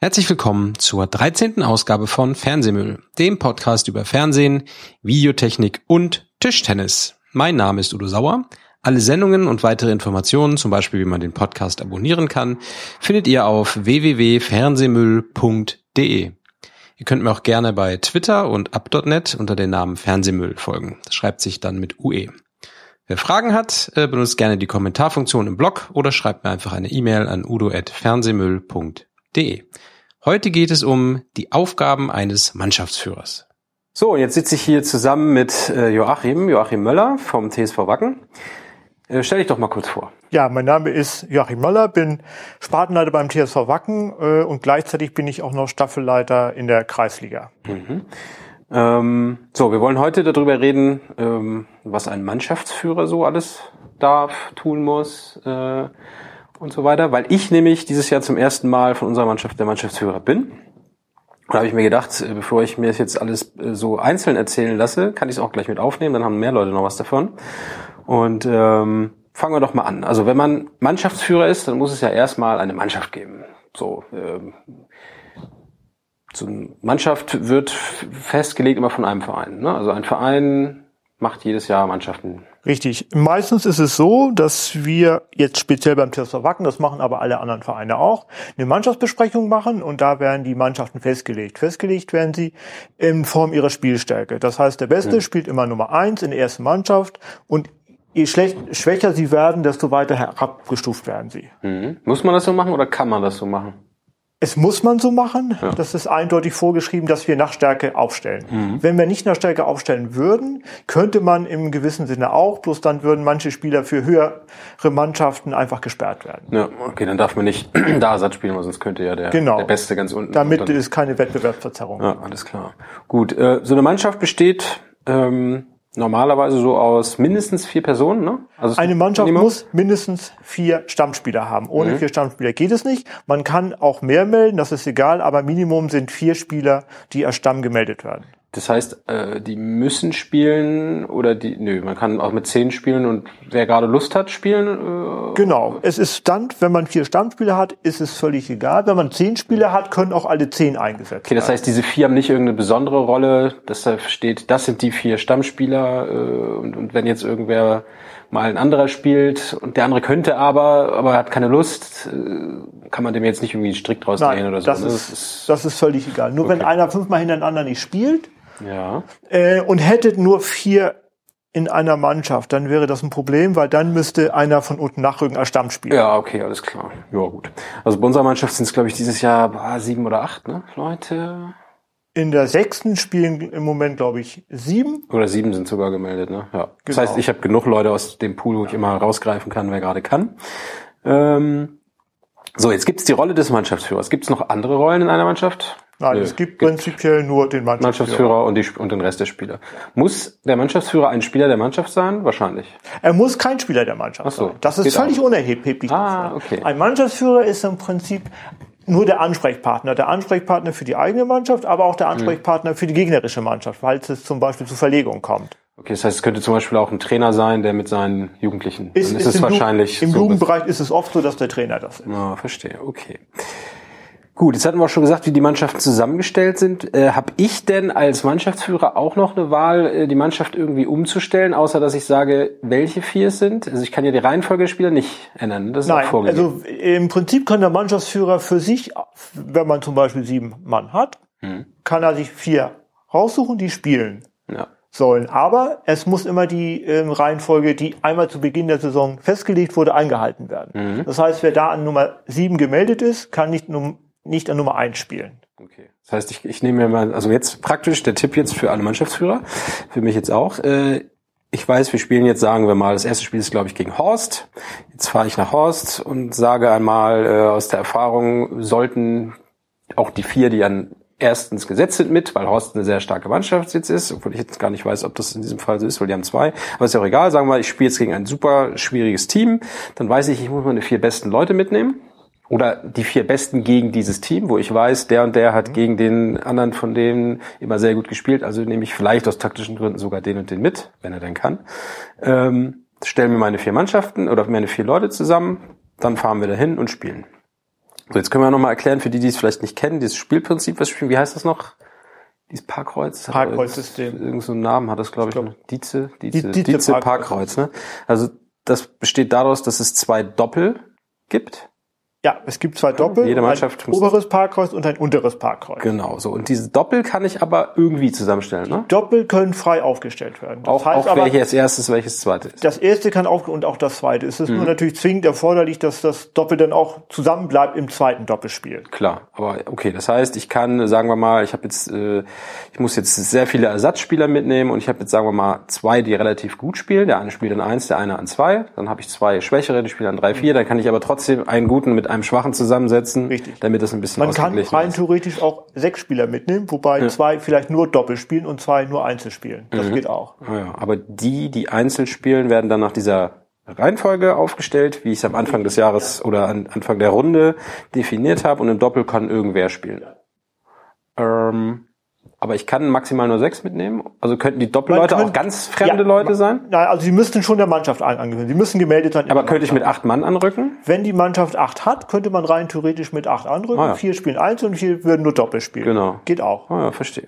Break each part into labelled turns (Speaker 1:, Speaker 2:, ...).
Speaker 1: Herzlich willkommen zur 13. Ausgabe von Fernsehmüll, dem Podcast über Fernsehen, Videotechnik und Tischtennis. Mein Name ist Udo Sauer. Alle Sendungen und weitere Informationen, zum Beispiel wie man den Podcast abonnieren kann, findet ihr auf www.fernsehmüll.de. Ihr könnt mir auch gerne bei Twitter und up.net unter dem Namen Fernsehmüll folgen. Das schreibt sich dann mit UE. Wer Fragen hat, äh, benutzt gerne die Kommentarfunktion im Blog oder schreibt mir einfach eine E-Mail an udo.fernsehmüll.de. Heute geht es um die Aufgaben eines Mannschaftsführers. So, jetzt sitze ich hier zusammen mit äh, Joachim, Joachim Möller vom TSV Wacken. Äh, stell dich doch mal kurz vor.
Speaker 2: Ja, mein Name ist Joachim Möller, bin Spartenleiter beim TSV Wacken äh, und gleichzeitig bin ich auch noch Staffelleiter in der Kreisliga.
Speaker 1: Mhm. Ähm, so, wir wollen heute darüber reden, ähm, was ein Mannschaftsführer so alles darf, tun muss. Äh, und so weiter, weil ich nämlich dieses Jahr zum ersten Mal von unserer Mannschaft der Mannschaftsführer bin. Da habe ich mir gedacht, äh, bevor ich mir das jetzt alles äh, so einzeln erzählen lasse, kann ich es auch gleich mit aufnehmen, dann haben mehr Leute noch was davon. Und ähm, fangen wir doch mal an. Also wenn man Mannschaftsführer ist, dann muss es ja erstmal eine Mannschaft geben. So, ähm, so eine Mannschaft wird festgelegt immer von einem Verein. Ne? Also ein Verein macht jedes Jahr Mannschaften
Speaker 2: Richtig. Meistens ist es so, dass wir jetzt speziell beim TSV Wacken, das machen aber alle anderen Vereine auch, eine Mannschaftsbesprechung machen und da werden die Mannschaften festgelegt. Festgelegt werden sie in Form ihrer Spielstärke. Das heißt, der Beste mhm. spielt immer Nummer eins in der ersten Mannschaft und je schlecht, schwächer sie werden, desto weiter herabgestuft werden sie.
Speaker 1: Mhm. Muss man das so machen oder kann man das so machen?
Speaker 2: Es muss man so machen. Ja. Das ist eindeutig vorgeschrieben, dass wir nach Stärke aufstellen. Mhm. Wenn wir nicht nach Stärke aufstellen würden, könnte man im gewissen Sinne auch, bloß dann würden manche Spieler für höhere Mannschaften einfach gesperrt werden.
Speaker 1: Ja, okay, dann darf man nicht da Ersatz spielen, weil sonst könnte ja der,
Speaker 2: genau.
Speaker 1: der Beste ganz unten.
Speaker 2: Damit ist keine Wettbewerbsverzerrung.
Speaker 1: Ja, alles klar. Gut, äh, so eine Mannschaft besteht ähm, normalerweise so aus mindestens vier Personen, ne?
Speaker 2: Also eine Mannschaft Minimum? muss mindestens vier Stammspieler haben. Ohne mhm. vier Stammspieler geht es nicht. Man kann auch mehr melden, das ist egal, aber Minimum sind vier Spieler, die als Stamm gemeldet werden.
Speaker 1: Das heißt, äh, die müssen spielen oder die, nö, man kann auch mit zehn spielen und wer gerade Lust hat, spielen.
Speaker 2: Äh, genau. Es ist Stand, wenn man vier Stammspieler hat, ist es völlig egal. Wenn man zehn Spieler hat, können auch alle zehn eingesetzt werden.
Speaker 1: Okay, das heißt, diese vier haben nicht irgendeine besondere Rolle, dass da steht, das sind die vier Stammspieler äh, und, und wenn jetzt irgendwer mal ein anderer spielt und der andere könnte aber, aber hat keine Lust, äh, kann man dem jetzt nicht irgendwie einen Strick draus
Speaker 2: drehen oder so. Das, ne? ist, das ist, das ist völlig egal. Nur okay. wenn einer fünfmal hintereinander nicht spielt,
Speaker 1: ja.
Speaker 2: Äh, und hättet nur vier in einer Mannschaft, dann wäre das ein Problem, weil dann müsste einer von unten nachrücken als Stammspieler.
Speaker 1: Ja, okay, alles klar. Ja, gut. Also bei unserer Mannschaft sind es, glaube ich, dieses Jahr boah, sieben oder acht, ne, Leute?
Speaker 2: In der sechsten spielen im Moment, glaube ich, sieben.
Speaker 1: Oder sieben sind sogar gemeldet, ne? Ja. Das genau. heißt, ich habe genug Leute aus dem Pool, wo ich immer rausgreifen kann, wer gerade kann. Ähm, so, jetzt gibt's die Rolle des Mannschaftsführers. Gibt's noch andere Rollen in einer Mannschaft?
Speaker 2: Nein, Nö. es gibt, prinzipiell nur den
Speaker 1: Mannschaftsführer. Mannschaftsführer und, die, und den Rest der Spieler. Muss der Mannschaftsführer ein Spieler der Mannschaft sein? Wahrscheinlich.
Speaker 2: Er muss kein Spieler der Mannschaft so, sein. Das ist völlig auch. unerheblich.
Speaker 1: Ah, okay.
Speaker 2: Ein Mannschaftsführer ist im Prinzip nur der Ansprechpartner. Der Ansprechpartner für die eigene Mannschaft, aber auch der hm. Ansprechpartner für die gegnerische Mannschaft, falls es zum Beispiel zu Verlegungen kommt.
Speaker 1: Okay, das heißt, es könnte zum Beispiel auch ein Trainer sein, der mit seinen Jugendlichen. Ist, ist, ist es wahrscheinlich.
Speaker 2: Im so Jugendbereich ist es oft so, dass der Trainer das ist.
Speaker 1: Ah, verstehe. Okay. Gut, jetzt hatten wir auch schon gesagt, wie die Mannschaften zusammengestellt sind. Äh, Habe ich denn als Mannschaftsführer auch noch eine Wahl, äh, die Mannschaft irgendwie umzustellen, außer dass ich sage, welche vier es sind? Also ich kann ja die Reihenfolge der Spieler nicht ändern.
Speaker 2: Das ist Nein, auch vorgegeben. also im Prinzip kann der Mannschaftsführer für sich, wenn man zum Beispiel sieben Mann hat, hm. kann er sich vier raussuchen, die spielen. Ja sollen. Aber es muss immer die ähm, Reihenfolge, die einmal zu Beginn der Saison festgelegt wurde, eingehalten werden. Mhm. Das heißt, wer da an Nummer sieben gemeldet ist, kann nicht Num nicht an Nummer eins spielen.
Speaker 1: Okay. Das heißt, ich, ich nehme mir mal, also jetzt praktisch der Tipp jetzt für alle Mannschaftsführer, für mich jetzt auch. Äh, ich weiß, wir spielen jetzt, sagen wir mal, das erste Spiel ist, glaube ich, gegen Horst. Jetzt fahre ich nach Horst und sage einmal äh, aus der Erfahrung, sollten auch die vier, die an erstens gesetzt sind mit, weil Horst eine sehr starke Mannschaft jetzt ist, obwohl ich jetzt gar nicht weiß, ob das in diesem Fall so ist, weil die haben zwei. Aber ist ja auch egal, sagen wir mal, ich spiele jetzt gegen ein super schwieriges Team, dann weiß ich, ich muss meine vier besten Leute mitnehmen oder die vier Besten gegen dieses Team, wo ich weiß, der und der hat mhm. gegen den anderen von denen immer sehr gut gespielt, also nehme ich vielleicht aus taktischen Gründen sogar den und den mit, wenn er denn kann. Ähm, stellen mir meine vier Mannschaften oder meine vier Leute zusammen, dann fahren wir dahin und spielen. So, jetzt können wir nochmal erklären, für die, die es vielleicht nicht kennen, dieses Spielprinzip, was spielen, wie heißt das noch? Dieses Parkkreuz?
Speaker 2: Parkkreuzsystem.
Speaker 1: Irgend so einen Namen hat das, glaube ich. ich glaub, Dieze, Dieze, Dieze, Dieze Parkkreuz. Ne? Also das besteht daraus, dass es zwei Doppel gibt.
Speaker 2: Ja, es gibt zwei Doppel,
Speaker 1: Jede Mannschaft
Speaker 2: ein oberes Parkkreuz und ein unteres Parkkreuz.
Speaker 1: Genau, so. Und diese Doppel kann ich aber irgendwie zusammenstellen, ne?
Speaker 2: Doppel können frei aufgestellt werden.
Speaker 1: Das auch, heißt auch aber, welches erstes, welches zweites
Speaker 2: ist. Das erste kann auch, und auch das zweite. Es ist mhm. nur natürlich zwingend erforderlich, dass das Doppel dann auch zusammen bleibt im zweiten Doppelspiel.
Speaker 1: Klar, aber okay, das heißt, ich kann, sagen wir mal, ich habe jetzt, äh, ich muss jetzt sehr viele Ersatzspieler mitnehmen und ich habe jetzt, sagen wir mal, zwei, die relativ gut spielen. Der eine spielt an eins, der eine an zwei. Dann habe ich zwei schwächere, die spielen an drei, vier. Dann kann ich aber trotzdem einen guten mit einem schwachen zusammen zusammensetzen,
Speaker 2: Richtig.
Speaker 1: damit das ein bisschen
Speaker 2: Man kann rein theoretisch auch sechs Spieler mitnehmen, wobei ja. zwei vielleicht nur Doppel spielen und zwei nur Einzel spielen. Das mhm. geht auch.
Speaker 1: Ah ja, aber die, die Einzel spielen, werden dann nach dieser Reihenfolge aufgestellt, wie ich es am Anfang des Jahres oder an Anfang der Runde definiert habe und im Doppel kann irgendwer spielen. Ähm, aber ich kann maximal nur sechs mitnehmen. Also könnten die Doppelleute könnte, auch ganz fremde ja, Leute sein?
Speaker 2: Nein, also sie müssten schon der Mannschaft angehören. Sie müssen gemeldet sein.
Speaker 1: Aber könnte ich mit acht Mann anrücken?
Speaker 2: Wenn die Mannschaft acht hat, könnte man rein theoretisch mit acht anrücken. Ah, ja. Vier spielen eins und vier würden nur Doppel spielen.
Speaker 1: Genau.
Speaker 2: Geht auch.
Speaker 1: Ah, ja, verstehe.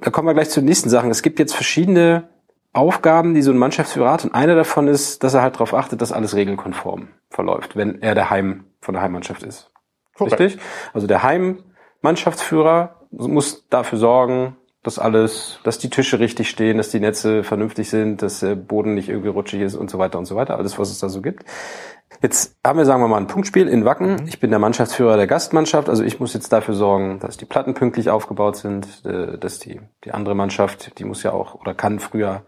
Speaker 1: Da kommen wir gleich zu den nächsten Sachen. Es gibt jetzt verschiedene Aufgaben, die so ein Mannschaftsführer hat. Und eine davon ist, dass er halt darauf achtet, dass alles regelkonform verläuft, wenn er der Heim von der Heimmannschaft ist. Richtig? Also der Heimmannschaftsführer muss dafür sorgen, dass alles, dass die Tische richtig stehen, dass die Netze vernünftig sind, dass der Boden nicht irgendwie rutschig ist und so weiter und so weiter. Alles, was es da so gibt. Jetzt haben wir, sagen wir mal, ein Punktspiel in Wacken. Mhm. Ich bin der Mannschaftsführer der Gastmannschaft, also ich muss jetzt dafür sorgen, dass die Platten pünktlich aufgebaut sind, äh, dass die, die andere Mannschaft, die muss ja auch oder kann früher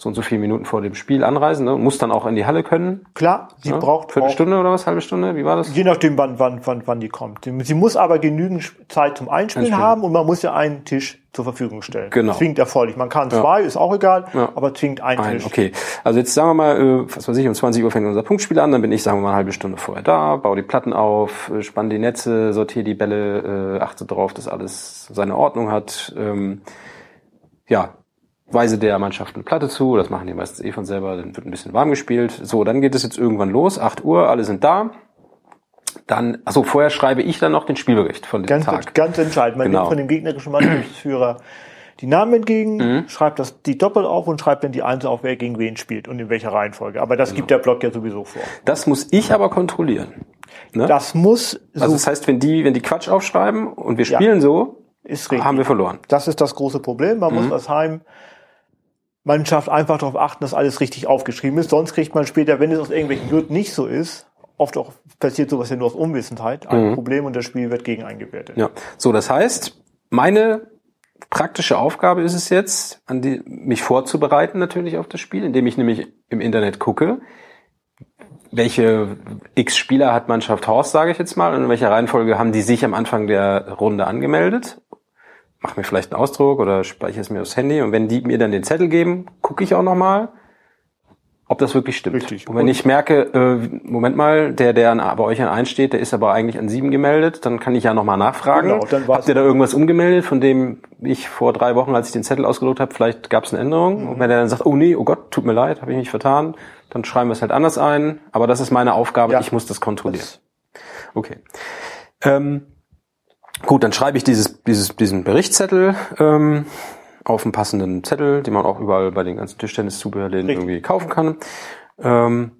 Speaker 1: so und so viele Minuten vor dem Spiel anreisen ne? muss dann auch in die Halle können.
Speaker 2: Klar, sie ja? braucht
Speaker 1: Viertelstunde oder was, halbe Stunde, wie war das?
Speaker 2: Je nachdem, wann, wann, wann, wann die kommt. Sie muss aber genügend Zeit zum Einspielen, Einspielen. haben und man muss ja einen Tisch zur Verfügung stellen.
Speaker 1: Genau.
Speaker 2: Zwingend erforderlich. Man kann zwei, ja. ist auch egal, ja. aber zwingend einen Ein, Tisch.
Speaker 1: Okay, also jetzt sagen wir mal, äh, was weiß ich, um 20 Uhr fängt unser Punktspiel an, dann bin ich, sagen wir mal, eine halbe Stunde vorher da, baue die Platten auf, äh, spanne die Netze, sortiere die Bälle, äh, achte darauf, dass alles seine Ordnung hat. Ähm, ja, weise der Mannschaft eine Platte zu, das machen die meistens eh von selber, dann wird ein bisschen warm gespielt. So, dann geht es jetzt irgendwann los, 8 Uhr, alle sind da. Dann, also vorher schreibe ich dann noch den Spielbericht von
Speaker 2: diesem
Speaker 1: ganz, Tag.
Speaker 2: Ganz entscheidend. Man genau. nimmt von dem gegnerischen Mannschaftsführer die Namen entgegen, mhm. schreibt das die Doppel auf und schreibt dann die Einzel auf, wer gegen wen spielt und in welcher Reihenfolge. Aber das genau. gibt der Block ja sowieso vor.
Speaker 1: Das muss ich aber kontrollieren.
Speaker 2: Ne? Das muss.
Speaker 1: So also das heißt, wenn die, wenn die Quatsch aufschreiben und wir spielen ja. so, ist richtig. haben wir verloren.
Speaker 2: Das ist das große Problem. Man mhm. muss als Heim Mannschaft einfach darauf achten, dass alles richtig aufgeschrieben ist. Sonst kriegt man später, wenn es aus irgendwelchen Gründen nicht so ist, oft auch passiert sowas ja nur aus Unwissenheit, ein mhm. Problem und das Spiel wird gegen eingewertet.
Speaker 1: Ja, so das heißt, meine praktische Aufgabe ist es jetzt, an die, mich vorzubereiten natürlich auf das Spiel, indem ich nämlich im Internet gucke, welche X Spieler hat Mannschaft Horst, sage ich jetzt mal, und in welcher Reihenfolge haben die sich am Anfang der Runde angemeldet mache mir vielleicht einen Ausdruck oder speichere es mir aufs Handy und wenn die mir dann den Zettel geben, gucke ich auch nochmal, ob das wirklich stimmt.
Speaker 2: Richtig.
Speaker 1: Und wenn ich merke, äh, Moment mal, der, der an, bei euch an eins steht, der ist aber eigentlich an sieben gemeldet, dann kann ich ja nochmal nachfragen. Genau, dann Habt ihr da irgendwas umgemeldet, von dem ich vor drei Wochen, als ich den Zettel ausgedruckt habe, vielleicht gab es eine Änderung? Mhm. Und wenn er dann sagt, oh nee, oh Gott, tut mir leid, habe ich mich vertan, dann schreiben wir es halt anders ein. Aber das ist meine Aufgabe, ja. ich muss das kontrollieren. Das okay. Ähm, Gut, dann schreibe ich dieses, dieses, diesen Berichtszettel ähm, auf einen passenden Zettel, den man auch überall bei den ganzen Tischtenniszubehörläden irgendwie kaufen kann. Ähm,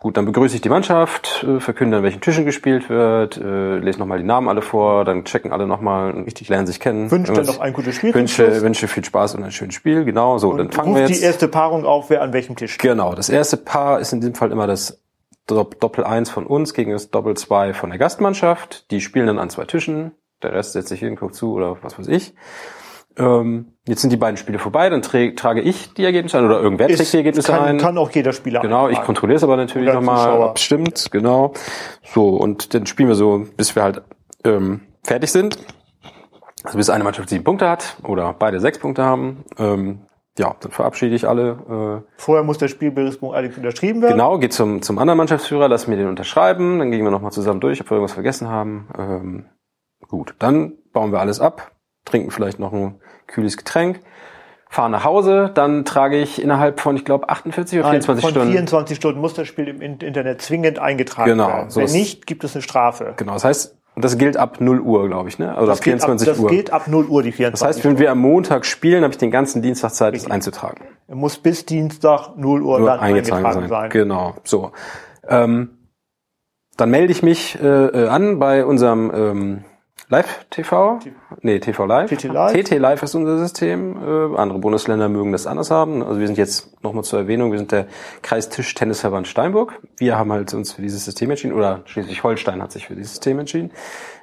Speaker 1: gut, dann begrüße ich die Mannschaft, äh, verkünde, an welchen Tischen gespielt wird, äh, lese nochmal die Namen alle vor, dann checken alle nochmal, richtig lernen sich kennen.
Speaker 2: Wünsche dann noch ein gutes Spiel.
Speaker 1: Wünsche, wünsche viel Spaß und ein schönes Spiel, genau. So, und dann fangen wir jetzt.
Speaker 2: die erste Paarung auf, wer an welchem Tisch.
Speaker 1: Genau, das erste Paar ist in diesem Fall immer das Doppel 1 von uns gegen das Doppel 2 von der Gastmannschaft. Die spielen dann an zwei Tischen der Rest setzt sich hin, guckt zu oder was weiß ich. Ähm, jetzt sind die beiden Spiele vorbei, dann trage ich die Ergebnisse ein oder irgendwer trägt die Ergebnisse
Speaker 2: kann,
Speaker 1: ein.
Speaker 2: Kann auch jeder Spieler
Speaker 1: Genau, ich kontrolliere es aber natürlich nochmal. Stimmt, genau. So, und dann spielen wir so, bis wir halt ähm, fertig sind. Also bis eine Mannschaft sieben Punkte hat oder beide sechs Punkte haben. Ähm, ja, dann verabschiede ich alle.
Speaker 2: Äh, Vorher muss der Spielberichtsbogen eigentlich unterschrieben werden.
Speaker 1: Genau, geht zum, zum anderen Mannschaftsführer, lassen wir den unterschreiben, dann gehen wir nochmal zusammen durch, ob wir irgendwas vergessen haben. Ähm, Gut, dann bauen wir alles ab, trinken vielleicht noch ein kühles Getränk, fahre nach Hause, dann trage ich innerhalb von, ich glaube, 48 oder 24
Speaker 2: von
Speaker 1: Stunden.
Speaker 2: 24 Stunden muss das Spiel im Internet zwingend eingetragen
Speaker 1: Genau,
Speaker 2: werden.
Speaker 1: so
Speaker 2: Wenn nicht, gibt es eine Strafe.
Speaker 1: Genau, das heißt, und das gilt ab 0 Uhr, glaube ich, ne? Oder
Speaker 2: Das
Speaker 1: ab
Speaker 2: gilt ab,
Speaker 1: 24
Speaker 2: das
Speaker 1: Uhr.
Speaker 2: gilt ab 0 Uhr, die 24
Speaker 1: das heißt, wenn wir am Montag spielen, habe ich den ganzen Dienstag Zeit, das einzutragen.
Speaker 2: Er muss bis Dienstag 0 Uhr
Speaker 1: Nur
Speaker 2: dann eingetragen, sein.
Speaker 1: Genau, so. Ähm, dann melde ich mich äh, äh, an bei unserem ähm, Live-TV. Nee, TV Live.
Speaker 2: TT Live.
Speaker 1: TT Live ist unser System. Äh, andere Bundesländer mögen das anders haben. Also wir sind jetzt nochmal zur Erwähnung, wir sind der Kreistisch-Tennisverband Steinburg. Wir haben halt uns für dieses System entschieden, oder Schleswig-Holstein hat sich für dieses System entschieden.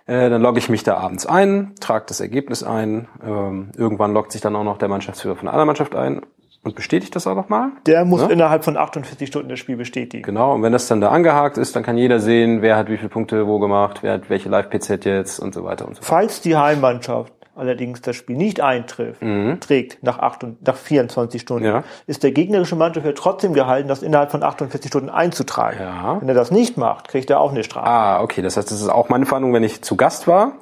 Speaker 1: Äh, dann logge ich mich da abends ein, trage das Ergebnis ein. Ähm, irgendwann loggt sich dann auch noch der Mannschaftsführer von einer Mannschaft ein und bestätigt das auch nochmal.
Speaker 2: Der muss
Speaker 1: Ne?
Speaker 2: innerhalb von 48 Stunden das Spiel bestätigen.
Speaker 1: Genau, und wenn das dann da angehakt ist, dann kann jeder sehen, wer hat wie viele Punkte wo gemacht, wer hat welche Live-PZ jetzt und so weiter und so fort.
Speaker 2: Falls die Heimmannschaft allerdings das Spiel nicht eintrifft, trägt nach, 8 und, nach 24 Stunden,
Speaker 1: Mhm. Ja.
Speaker 2: ist der gegnerische Mannschaft ja trotzdem gehalten, das innerhalb von 48 Stunden einzutragen.
Speaker 1: Ja.
Speaker 2: Wenn er das nicht macht, kriegt er auch eine Strafe.
Speaker 1: Ah, okay, das heißt, das ist auch meine Verhandlung, wenn ich zu Gast war,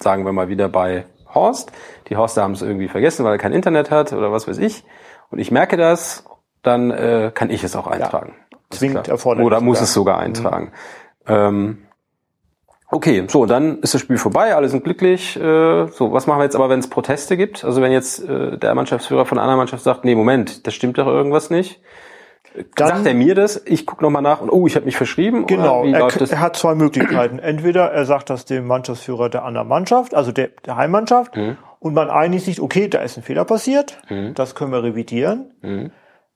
Speaker 1: sagen wir mal wieder bei Horst. Die Horster haben es irgendwie vergessen, weil er kein Internet hat oder was weiß ich. Und ich merke das, dann äh, kann ich es auch eintragen. Ist
Speaker 2: Zwingend erforderlich
Speaker 1: Oder muss
Speaker 2: sogar.
Speaker 1: es sogar eintragen. Ähm, okay, so, dann ist das Spiel vorbei, alle sind glücklich. Äh, so, was machen wir jetzt aber, wenn es Proteste gibt? Also wenn jetzt äh, der Mannschaftsführer von einer Mannschaft sagt, nee, Moment, das stimmt doch irgendwas nicht.
Speaker 2: Dann-
Speaker 1: sagt er mir das, ich gucke nochmal nach und oh, ich habe mich verschrieben.
Speaker 2: Genau, er, er hat zwei Möglichkeiten. Entweder er sagt das dem Mannschaftsführer der anderen Mannschaft, also der, der Heimmannschaft,
Speaker 1: Mhm.
Speaker 2: und man einigt sich, okay, da ist ein Fehler passiert, das können wir revidieren.
Speaker 1: Mhm.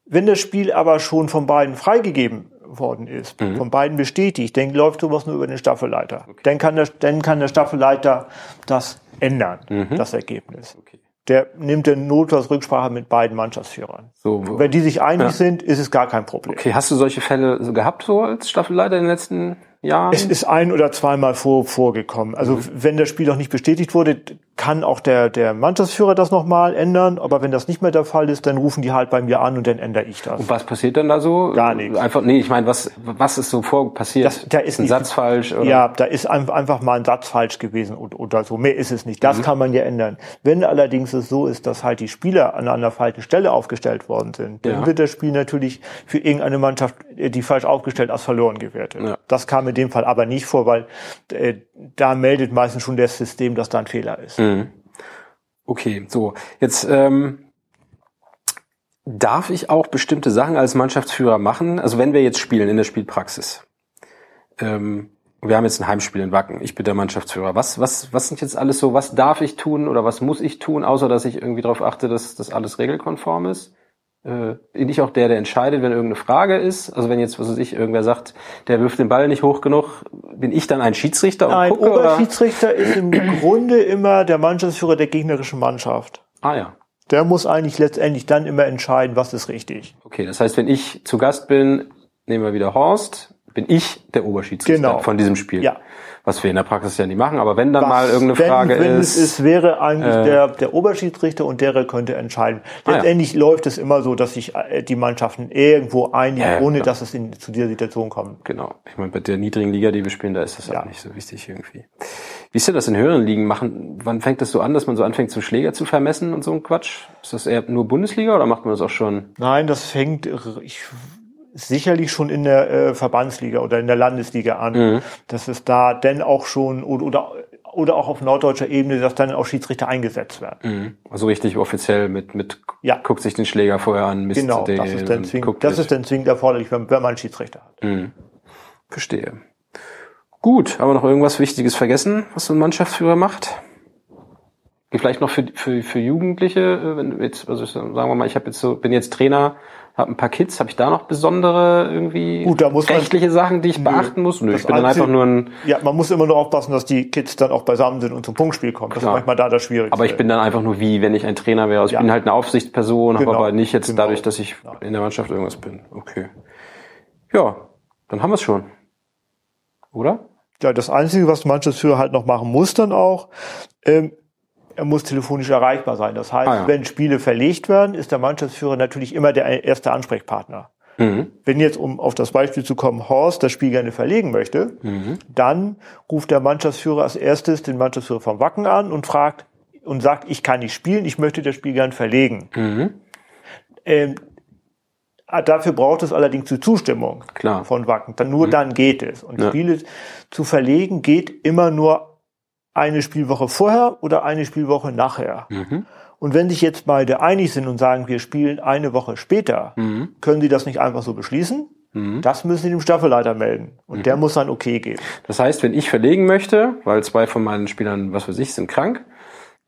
Speaker 2: Wenn das Spiel aber schon von beiden freigegeben worden ist,
Speaker 1: Mhm.
Speaker 2: von beiden bestätigt, dann läuft sowas nur über den Staffelleiter. Dann, kann der, dann kann der Staffelleiter das ändern, das Ergebnis.
Speaker 1: Mhm. Okay.
Speaker 2: Der nimmt dann notfalls Rücksprache mit beiden Mannschaftsführern.
Speaker 1: So,
Speaker 2: Wenn die sich einig
Speaker 1: Ja.
Speaker 2: sind, ist es gar kein Problem.
Speaker 1: Okay, hast du solche Fälle gehabt so als Staffelleiter in den letzten Jahren?
Speaker 2: Es ist ein oder zweimal vor, vorgekommen. Also
Speaker 1: Mhm.
Speaker 2: wenn das Spiel noch nicht bestätigt wurde, kann auch der, der Mannschaftsführer das nochmal ändern. Aber wenn das nicht mehr der Fall ist, dann rufen die halt bei mir an und dann ändere ich das.
Speaker 1: Und was passiert dann da so?
Speaker 2: Gar nichts.
Speaker 1: Einfach, nee, ich meine, was, was ist so vor passiert?
Speaker 2: Das- da ist
Speaker 1: ein
Speaker 2: nicht-
Speaker 1: Satz falsch oder?
Speaker 2: Ja, da ist ein- einfach mal ein Satz falsch gewesen oder, so. Mehr ist es nicht.
Speaker 1: Mhm.
Speaker 2: Das kann man ja ändern. Wenn allerdings es so ist, dass halt die Spieler an einer falschen Stelle aufgestellt worden sind, dann
Speaker 1: Ja.
Speaker 2: wird das Spiel natürlich für irgendeine Mannschaft, äh, die falsch aufgestellt, als verloren gewertet.
Speaker 1: Ja.
Speaker 2: Das kam in dem Fall aber nicht vor, weil äh, da meldet meistens schon das System, dass da ein Fehler ist.
Speaker 1: Mhm. Okay, so. Jetzt ähm, darf ich auch bestimmte Sachen als Mannschaftsführer machen? Also wenn wir jetzt spielen in der Spielpraxis. Ähm, wir haben jetzt ein Heimspiel in Wacken. Ich bin der Mannschaftsführer. Was, was, was sind jetzt alles so? Was darf ich tun oder was muss ich tun, außer dass ich irgendwie darauf achte, dass das alles regelkonform ist? Äh, bin ich auch der, der entscheidet, wenn irgendeine Frage ist? Also wenn jetzt, was weiß ich, irgendwer sagt, der wirft den Ball nicht hoch genug, bin ich dann ein Schiedsrichter und
Speaker 2: Ein
Speaker 1: gucke? Oder?
Speaker 2: Oberschiedsrichter ist im Grunde immer der Mannschaftsführer der gegnerischen Mannschaft.
Speaker 1: Ah ja.
Speaker 2: Der muss eigentlich letztendlich dann immer entscheiden, was ist richtig.
Speaker 1: Okay, das heißt, wenn ich zu Gast bin, nehmen wir wieder Horst, bin ich der Oberschiedsrichter
Speaker 2: Genau.
Speaker 1: von diesem Spiel.
Speaker 2: Ja.
Speaker 1: Was wir in der Praxis ja nie machen, aber wenn dann
Speaker 2: Was,
Speaker 1: mal irgendeine
Speaker 2: wenn,
Speaker 1: Frage
Speaker 2: wenn
Speaker 1: ist,
Speaker 2: es ist, wäre eigentlich
Speaker 1: äh,
Speaker 2: der, der Oberschiedsrichter und der könnte entscheiden.
Speaker 1: Ah, ja.
Speaker 2: Letztendlich läuft es immer so, dass sich äh, die Mannschaften irgendwo einigen,
Speaker 1: Ja,
Speaker 2: ohne
Speaker 1: klar.
Speaker 2: dass es in, zu dieser Situation kommt.
Speaker 1: genau. Ich meine, bei der niedrigen Liga, die wir spielen, da ist das
Speaker 2: Ja.
Speaker 1: halt nicht so wichtig irgendwie. Wie ist denn das in höheren Ligen? Machen, wann fängt das so an, dass man so anfängt, so Schläger zu vermessen und so ein Quatsch? Ist das eher nur Bundesliga oder macht man das auch schon?
Speaker 2: Nein, das fängt ich, sicherlich schon in der äh, Verbandsliga oder in der Landesliga an.
Speaker 1: Mhm.
Speaker 2: Dass es da denn auch schon oder, oder, oder auch auf norddeutscher Ebene, dass dann auch Schiedsrichter eingesetzt werden.
Speaker 1: Also richtig offiziell mit, mit
Speaker 2: Ja.
Speaker 1: guckt sich den Schläger vorher an, misst
Speaker 2: Genau,
Speaker 1: den
Speaker 2: das ist dann zwingend, das ist dann zwingend erforderlich, wenn, wenn man einen Schiedsrichter hat.
Speaker 1: Mhm. Verstehe. Gut, aber noch irgendwas Wichtiges vergessen, was so ein Mannschaftsführer macht? Vielleicht noch für, für, für Jugendliche, äh, wenn du jetzt, also sagen wir mal, ich habe jetzt so, bin jetzt Trainer, habe ein paar Kids, habe ich da noch besondere irgendwie
Speaker 2: Gut, da muss man-
Speaker 1: rechtliche Sachen, die ich beachten muss? Nö, ich bin dann einfach nur ein,
Speaker 2: Ja, man muss immer nur aufpassen, dass die Kids dann auch beisammen sind und zum Punktspiel kommen. Das
Speaker 1: Klar.
Speaker 2: ist manchmal da das Schwierigste.
Speaker 1: aber ich bin dann einfach nur wie, wenn ich ein Trainer wäre. Also
Speaker 2: Ja.
Speaker 1: ich bin halt eine Aufsichtsperson,
Speaker 2: Genau,
Speaker 1: aber nicht jetzt
Speaker 2: genau.
Speaker 1: dadurch, dass ich in der Mannschaft irgendwas bin. Okay. Ja, dann haben wir es schon. Oder?
Speaker 2: Ja, das Einzige, was der Mannschaftsführer halt noch machen muss dann auch, ähm, er muss telefonisch erreichbar sein. Das heißt,
Speaker 1: Ah, ja.
Speaker 2: wenn Spiele verlegt werden, ist der Mannschaftsführer natürlich immer der erste Ansprechpartner.
Speaker 1: Mhm.
Speaker 2: Wenn jetzt, um auf das Beispiel zu kommen, Horst das Spiel gerne verlegen möchte,
Speaker 1: Mhm.
Speaker 2: dann ruft der Mannschaftsführer als erstes den Mannschaftsführer vom Wacken an und fragt, und sagt, ich kann nicht spielen, ich möchte das Spiel gern verlegen. Mhm. Ähm, ah, dafür braucht es allerdings die Zustimmung
Speaker 1: Klar.
Speaker 2: von Wacken. Dann nur mhm. dann geht es. Und ja. Spiele zu verlegen geht immer nur eine Spielwoche vorher oder eine Spielwoche nachher. Mhm. Und wenn sich jetzt beide einig sind und sagen, wir spielen eine Woche später, mhm. können sie das nicht einfach so beschließen? Mhm. Das müssen sie dem Staffelleiter melden. Und mhm. der muss dann okay geben.
Speaker 1: Das heißt, wenn ich verlegen möchte, weil zwei von meinen Spielern, was für sich, sind krank,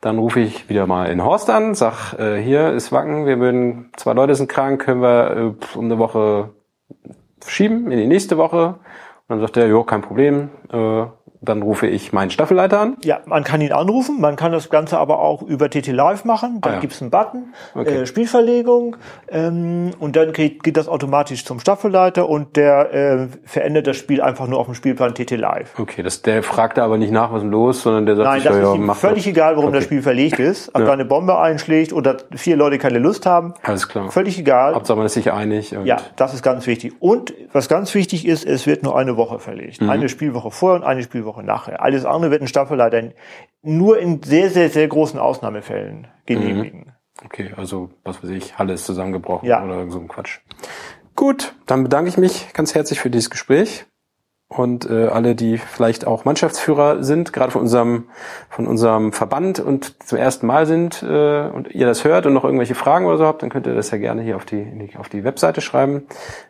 Speaker 1: dann rufe ich wieder mal in Horst an, sag, äh, hier ist Wacken, wir würden, zwei Leute sind krank, können wir äh, um eine Woche schieben in die nächste Woche. Und dann sagt er, jo, kein Problem, äh, dann rufe ich meinen Staffelleiter an.
Speaker 2: Ja, man kann ihn anrufen, man kann das Ganze aber auch über TT Live machen. Dann ah, ja. gibt's einen Button, okay. äh, Spielverlegung ähm, und dann geht, geht das automatisch zum Staffelleiter und der äh, verändert das Spiel einfach nur auf dem Spielplan TT Live.
Speaker 1: Okay, das, der fragt aber nicht nach, was ist los, sondern der sagt,
Speaker 2: Nein, das ist ihm völlig das. egal, warum okay. das Spiel verlegt ist. Ob ja. da eine Bombe einschlägt oder vier Leute keine Lust haben.
Speaker 1: Alles klar.
Speaker 2: Völlig egal.
Speaker 1: Hauptsache man ist sich einig.
Speaker 2: ja, das ist ganz wichtig. Und was ganz wichtig ist, es wird nur eine Woche verlegt. Mhm. Eine Spielwoche vorher und eine Spielwoche Woche nachher. Alles andere wird ein Staffelleiter nur in sehr, sehr, sehr großen Ausnahmefällen genehmigen. Mhm.
Speaker 1: Okay, also was weiß ich, Halle ist zusammengebrochen
Speaker 2: ja.
Speaker 1: oder so ein Quatsch. Gut, dann bedanke ich mich ganz herzlich für dieses Gespräch und äh, alle, die vielleicht auch Mannschaftsführer sind, gerade von unserem von unserem Verband und zum ersten Mal sind äh, und ihr das hört und noch irgendwelche Fragen oder so habt, dann könnt ihr das ja gerne hier auf die, die auf die Webseite schreiben,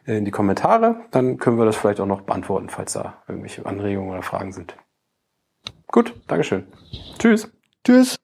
Speaker 1: äh, in die Kommentare. Dann können wir das vielleicht auch noch beantworten, falls da irgendwelche Anregungen oder Fragen sind. Gut, Dankeschön. Tschüss.
Speaker 2: Tschüss.